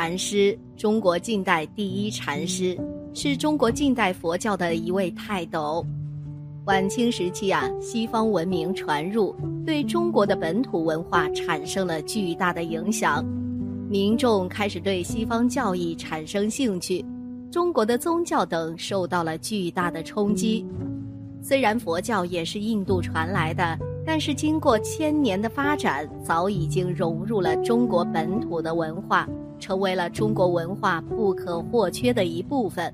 禅师，中国近代第一禅师，是中国近代佛教的一位泰斗。晚清时期啊，西方文明传入，对中国的本土文化产生了巨大的影响，民众开始对西方教义产生兴趣，中国的宗教等受到了巨大的冲击。虽然佛教也是印度传来的。但是经过千年的发展，早已经融入了中国本土的文化，成为了中国文化不可或缺的一部分。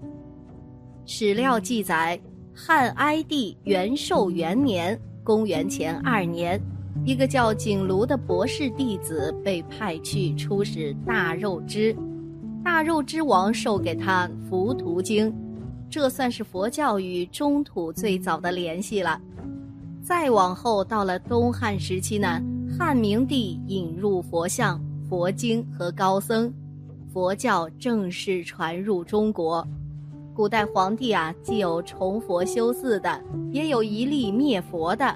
史料记载，汉哀帝元寿元年（公元前二年），一个叫景庐的博士弟子被派去出使大肉之，大肉之王授给他《浮屠经》，这算是佛教与中土最早的联系了。再往后，到了东汉时期呢，汉明帝引入佛像、佛经和高僧，佛教正式传入中国。古代皇帝啊，既有崇佛修寺的，也有一力灭佛的。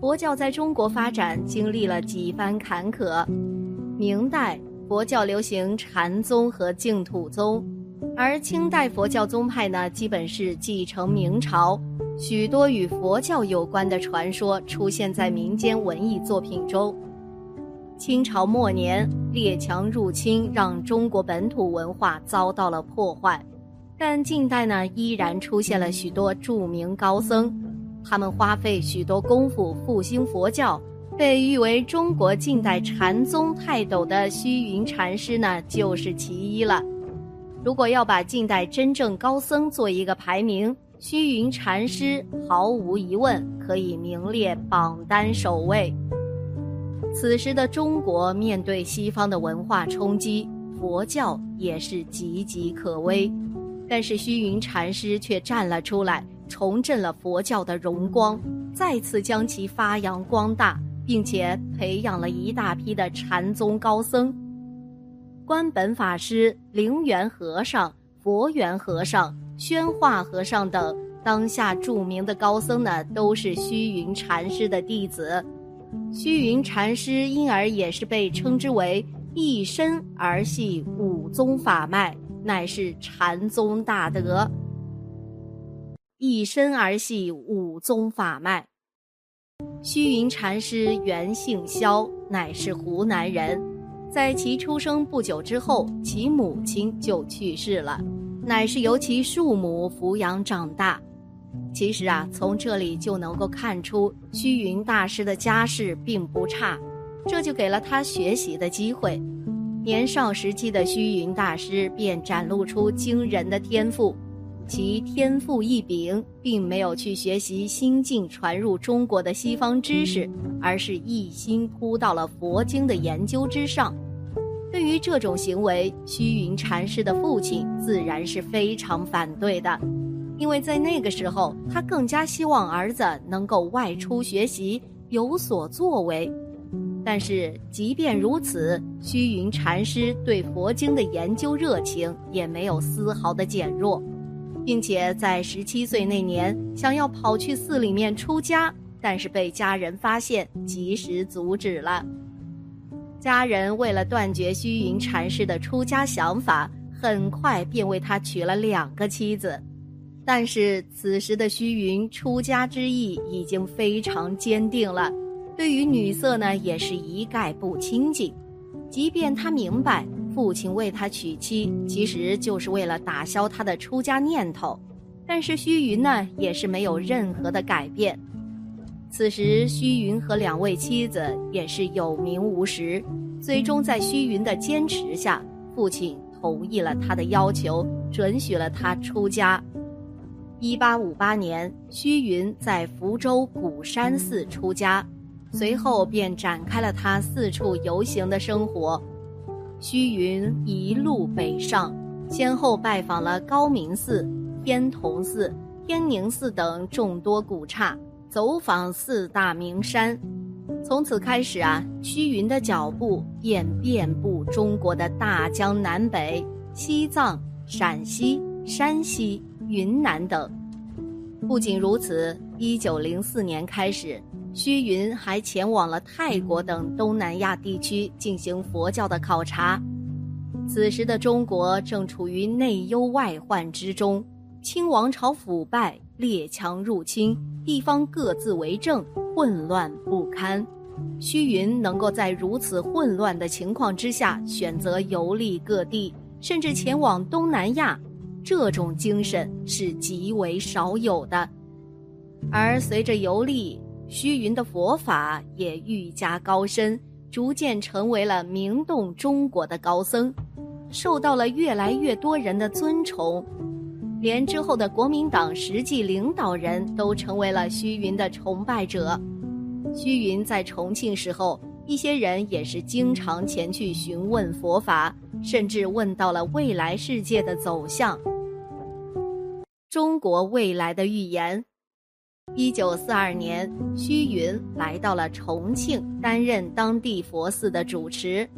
佛教在中国发展经历了几番坎坷。明代佛教流行禅宗和净土宗，而清代佛教宗派呢，基本是继承明朝。许多与佛教有关的传说出现在民间文艺作品中。清朝末年，列强入侵让中国本土文化遭到了破坏，但近代呢，依然出现了许多著名高僧，他们花费许多功夫复兴佛教，被誉为中国近代禅宗泰斗的虚云禅师呢，就是其一了。如果要把近代真正高僧做一个排名，虚云禅师毫无疑问可以名列榜单首位。此时的中国面对西方的文化冲击，佛教也是岌岌可危，但是虚云禅师却站了出来，重振了佛教的荣光，再次将其发扬光大，并且培养了一大批的禅宗高僧。观本法师、灵源和尚、佛缘和尚。宣化和尚等当下著名的高僧呢，都是虚云禅师的弟子。虚云禅师因而也是被称之为一身而系五宗法脉，乃是禅宗大德。一身而系五宗法脉。虚云禅师原姓萧，乃是湖南人。在其出生不久之后，其母亲就去世了。乃是由其庶母抚养长大。其实啊，从这里就能够看出虚云大师的家世并不差，这就给了他学习的机会。年少时期的虚云大师便展露出惊人的天赋，其天赋异禀，并没有去学习新近传入中国的西方知识，而是一心扑到了佛经的研究之上。对于这种行为，虚云禅师的父亲自然是非常反对的，因为在那个时候，他更加希望儿子能够外出学习，有所作为。但是即便如此，虚云禅师对佛经的研究热情也没有丝毫的减弱，并且在十七岁那年想要跑去寺里面出家，但是被家人发现，及时阻止了。家人为了断绝虚云禅师的出家想法，很快便为他娶了两个妻子。但是此时的虚云出家之意已经非常坚定了，对于女色呢也是一概不亲近。即便他明白父亲为他娶妻其实就是为了打消他的出家念头，但是虚云呢也是没有任何的改变。此时，虚云和两位妻子也是有名无实。最终，在虚云的坚持下，父亲同意了他的要求，准许了他出家。一八五八年，虚云在福州鼓山寺出家，随后便展开了他四处游行的生活。虚云一路北上，先后拜访了高明寺、天童寺、天宁寺等众多古刹，走访四大名山。从此开始啊，虚云的脚步便遍布中国的大江南北、西藏、陕西、山西。云南等。不仅如此，一九零四年开始，虚云还前往了泰国等东南亚地区进行佛教的考察。此时的中国正处于内忧外患之中，清王朝腐败，列强入侵，地方各自为政，混乱不堪。虚云能够在如此混乱的情况之下选择游历各地，甚至前往东南亚。这种精神是极为少有的，而随着游历，虚云的佛法也愈加高深，逐渐成为了名动中国的高僧，受到了越来越多人的尊崇，连之后的国民党实际领导人都成为了虚云的崇拜者。虚云在重庆时候，一些人也是经常前去询问佛法，甚至问到了未来世界的走向。中国未来的预言。一九四二年，虚云来到了重庆，担任当地佛寺的主持。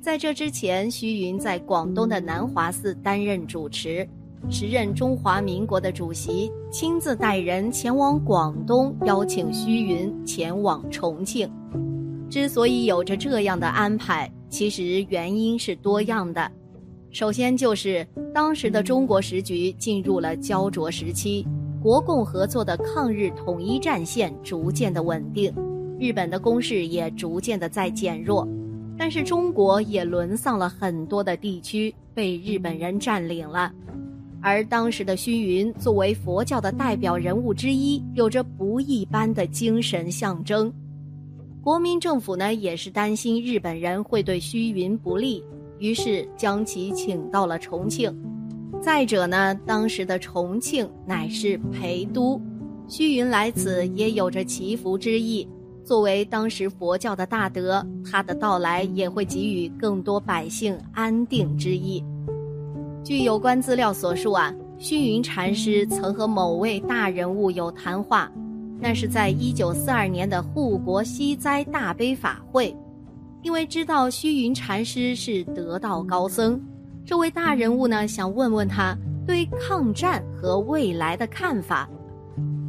在这之前，虚云在广东的南华寺担任主持。时任中华民国的主席亲自带人前往广东，邀请虚云前往重庆。之所以有着这样的安排，其实原因是多样的。首先就是当时的中国时局进入了焦灼时期，国共合作的抗日统一战线逐渐的稳定，日本的攻势也逐渐的在减弱，但是中国也沦丧了很多的地区被日本人占领了，而当时的虚云作为佛教的代表人物之一，有着不一般的精神象征，国民政府呢也是担心日本人会对虚云不利。于是将其请到了重庆。再者呢，当时的重庆乃是陪都，虚云来此也有着祈福之意。作为当时佛教的大德，他的到来也会给予更多百姓安定之意。据有关资料所述啊，虚云禅师曾和某位大人物有谈话，那是在一九四二年的护国息灾大悲法会。因为知道虚云禅师是得道高僧，这位大人物呢想问问他对抗战和未来的看法，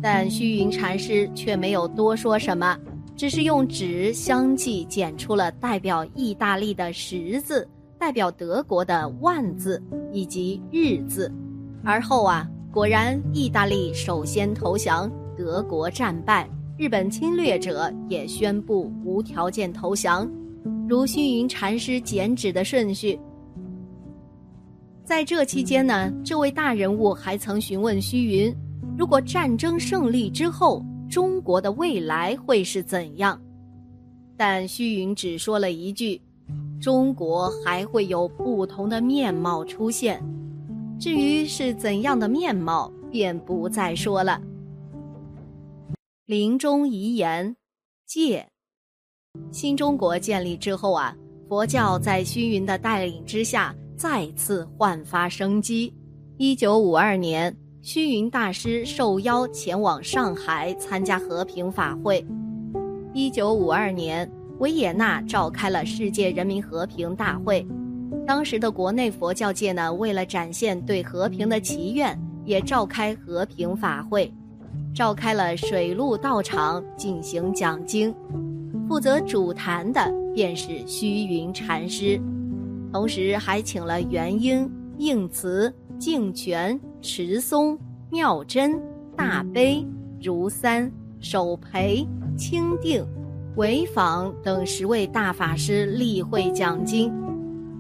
但虚云禅师却没有多说什么，只是用纸相继剪出了代表意大利的十字、代表德国的万字以及日字，而后啊，果然意大利首先投降，德国战败，日本侵略者也宣布无条件投降。如虚云禅师剪纸的顺序，在这期间呢，这位大人物还曾询问虚云：如果战争胜利之后，中国的未来会是怎样？但虚云只说了一句：“中国还会有不同的面貌出现，至于是怎样的面貌，便不再说了。”临终遗言，戒。新中国建立之后啊，佛教在虚云的带领之下再次焕发生机。一九五二年，虚云大师受邀前往上海参加和平法会。一九五二年，维也纳召开了世界人民和平大会。当时的国内佛教界呢，为了展现对和平的祈愿，也召开和平法会，召开了水陆道场进行讲经。负责主坛的便是虚云禅师，同时还请了元婴、应慈、净泉、持松、妙真、大悲、如三、守培、清定、维坊等十位大法师例会讲经。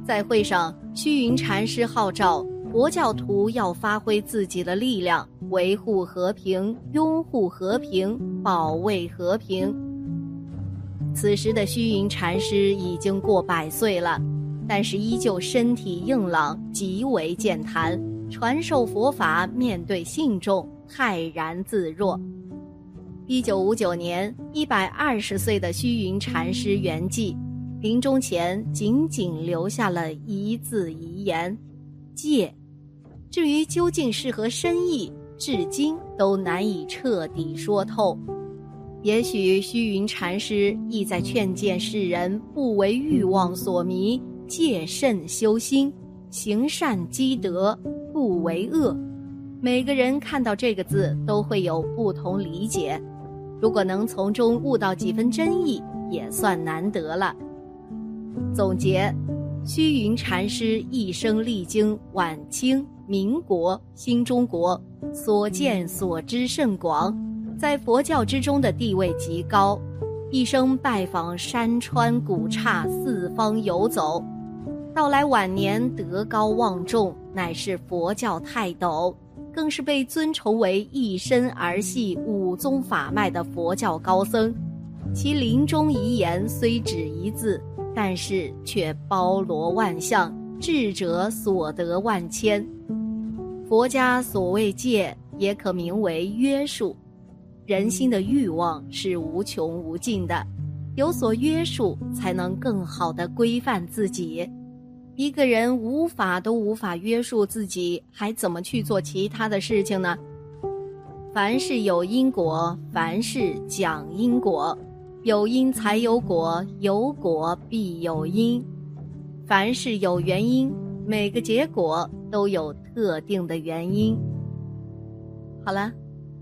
在会上，虚云禅师号召佛教徒要发挥自己的力量，维护和平、拥护和平、保卫和平。此时的虚云禅师已经过百岁了，但是依旧身体硬朗，极为健谈，传授佛法。面对信众，泰然自若。一九五九年，一百二十岁的虚云禅师圆寂，临终前仅仅留下了一字遗言：“戒。”至于究竟是何深意，至今都难以彻底说透。也许虚云禅师意在劝谏世人，不为欲望所迷，戒慎修心，行善积德，不为恶。每个人看到这个字都会有不同理解。如果能从中悟到几分真意，也算难得了。总结：虚云禅师一生历经晚清、民国、新中国，所见所知甚广，在佛教之中的地位极高。一生拜访山川古刹，四方游走，到来晚年德高望重，乃是佛教泰斗。更是被尊崇为一身儿系五宗法脉的佛教高僧，其临终遗言虽只一字，但是却包罗万象，智者所得万千。佛家所谓戒，也可名为约束。人心的欲望是无穷无尽的，有所约束，才能更好的规范自己。一个人无法都无法约束自己，还怎么去做其他的事情呢？凡事有因果，凡事讲因果，有因才有果，有果必有因。凡事有原因，每个结果都有特定的原因。好了，